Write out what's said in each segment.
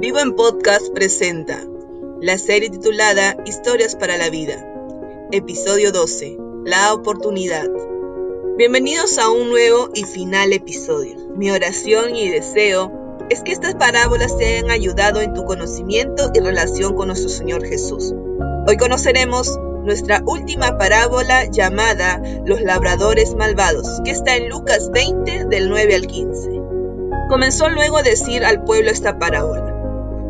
Vivo en Podcast presenta la serie titulada Historias para la Vida, episodio 12, La oportunidad. Bienvenidos a un nuevo y final episodio. Mi oración y deseo es que estas parábolas te hayan ayudado en tu conocimiento y relación con nuestro Señor Jesús. Hoy conoceremos nuestra última parábola llamada Los labradores malvados, que está en Lucas 20 del 9 al 15. Comenzó luego a decir al pueblo esta parábola.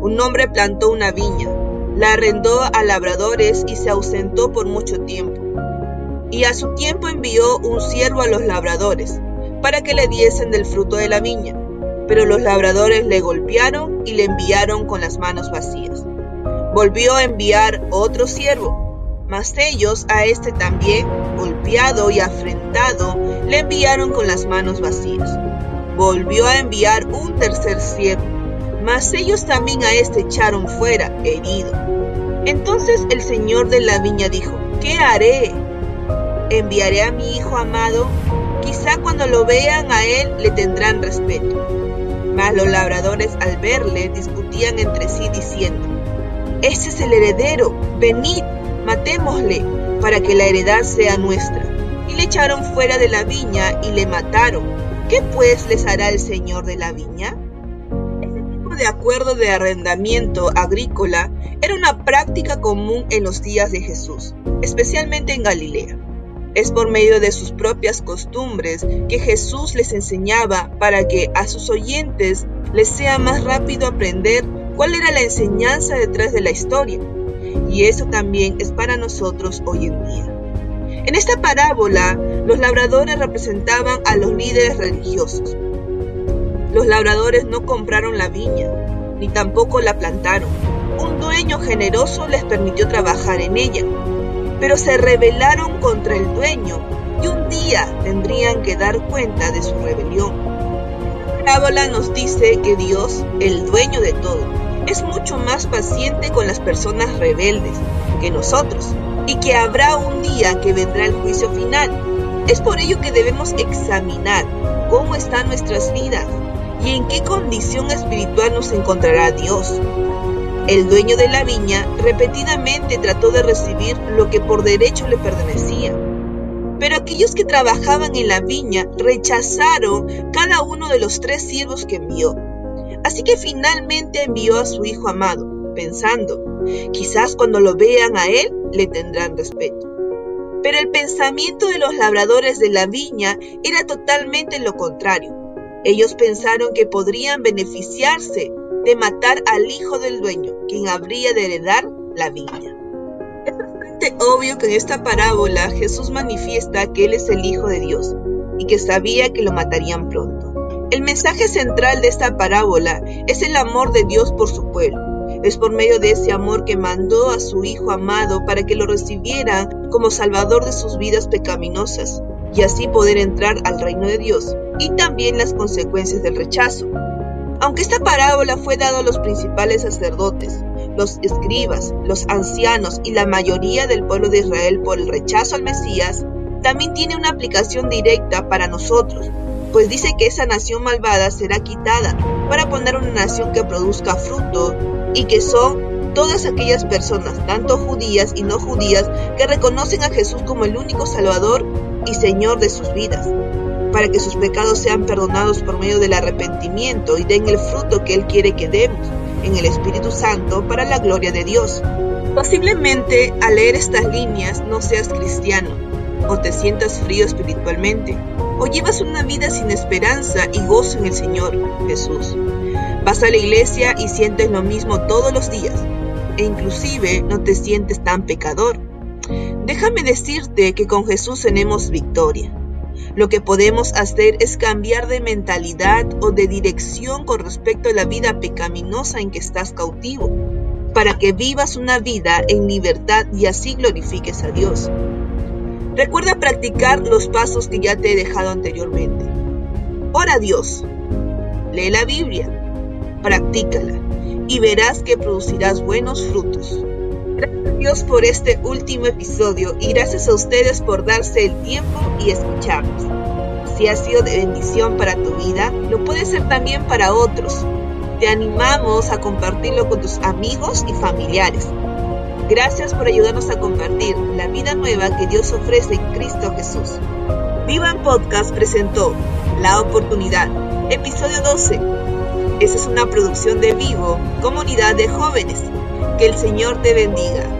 Un hombre plantó una viña, la arrendó a labradores y se ausentó por mucho tiempo. Y a su tiempo envió un siervo a los labradores, para que le diesen del fruto de la viña. Pero los labradores le golpearon y le enviaron con las manos vacías. Volvió a enviar otro siervo, mas ellos a este también, golpeado y afrentado, le enviaron con las manos vacías. Volvió a enviar un tercer siervo mas ellos también a este echaron fuera, herido. Entonces el señor de la viña dijo, ¿qué haré? Enviaré a mi hijo amado, quizá cuando lo vean a él le tendrán respeto. Mas los labradores al verle discutían entre sí diciendo, Ese es el heredero, venid, matémosle, para que la heredad sea nuestra. Y le echaron fuera de la viña y le mataron. ¿Qué pues les hará el señor de la viña? De acuerdo de arrendamiento agrícola era una práctica común en los días de Jesús, especialmente en Galilea. Es por medio de sus propias costumbres que Jesús les enseñaba para que a sus oyentes les sea más rápido aprender cuál era la enseñanza detrás de la historia. Y eso también es para nosotros hoy en día. En esta parábola, los labradores representaban a los líderes religiosos, los labradores no compraron la viña, ni tampoco la plantaron. Un dueño generoso les permitió trabajar en ella, pero se rebelaron contra el dueño y un día tendrían que dar cuenta de su rebelión. La nos dice que Dios, el dueño de todo, es mucho más paciente con las personas rebeldes que nosotros y que habrá un día que vendrá el juicio final. Es por ello que debemos examinar cómo están nuestras vidas y en qué condición espiritual nos encontrará Dios. El dueño de la viña repetidamente trató de recibir lo que por derecho le pertenecía. Pero aquellos que trabajaban en la viña rechazaron cada uno de los tres siervos que envió. Así que finalmente envió a su hijo amado, pensando, quizás cuando lo vean a él le tendrán respeto. Pero el pensamiento de los labradores de la viña era totalmente lo contrario. Ellos pensaron que podrían beneficiarse de matar al hijo del dueño, quien habría de heredar la viña. Es bastante obvio que en esta parábola Jesús manifiesta que Él es el Hijo de Dios y que sabía que lo matarían pronto. El mensaje central de esta parábola es el amor de Dios por su pueblo. Es por medio de ese amor que mandó a su Hijo amado para que lo recibieran como Salvador de sus vidas pecaminosas y así poder entrar al reino de Dios, y también las consecuencias del rechazo. Aunque esta parábola fue dada a los principales sacerdotes, los escribas, los ancianos y la mayoría del pueblo de Israel por el rechazo al Mesías, también tiene una aplicación directa para nosotros, pues dice que esa nación malvada será quitada para poner una nación que produzca fruto y que son todas aquellas personas, tanto judías y no judías, que reconocen a Jesús como el único Salvador y Señor de sus vidas, para que sus pecados sean perdonados por medio del arrepentimiento y den el fruto que Él quiere que demos en el Espíritu Santo para la gloria de Dios. Posiblemente al leer estas líneas no seas cristiano, o te sientas frío espiritualmente, o llevas una vida sin esperanza y gozo en el Señor Jesús. Vas a la iglesia y sientes lo mismo todos los días, e inclusive no te sientes tan pecador Déjame decirte que con Jesús tenemos victoria. Lo que podemos hacer es cambiar de mentalidad o de dirección con respecto a la vida pecaminosa en que estás cautivo, para que vivas una vida en libertad y así glorifiques a Dios. Recuerda practicar los pasos que ya te he dejado anteriormente. Ora a Dios, lee la Biblia, practícala y verás que producirás buenos frutos. Dios por este último episodio y gracias a ustedes por darse el tiempo y escucharnos. Si ha sido de bendición para tu vida, lo puede ser también para otros. Te animamos a compartirlo con tus amigos y familiares. Gracias por ayudarnos a compartir la vida nueva que Dios ofrece en Cristo Jesús. Vivan Podcast presentó La Oportunidad, episodio 12. Esta es una producción de Vivo, comunidad de jóvenes. Que el Señor te bendiga.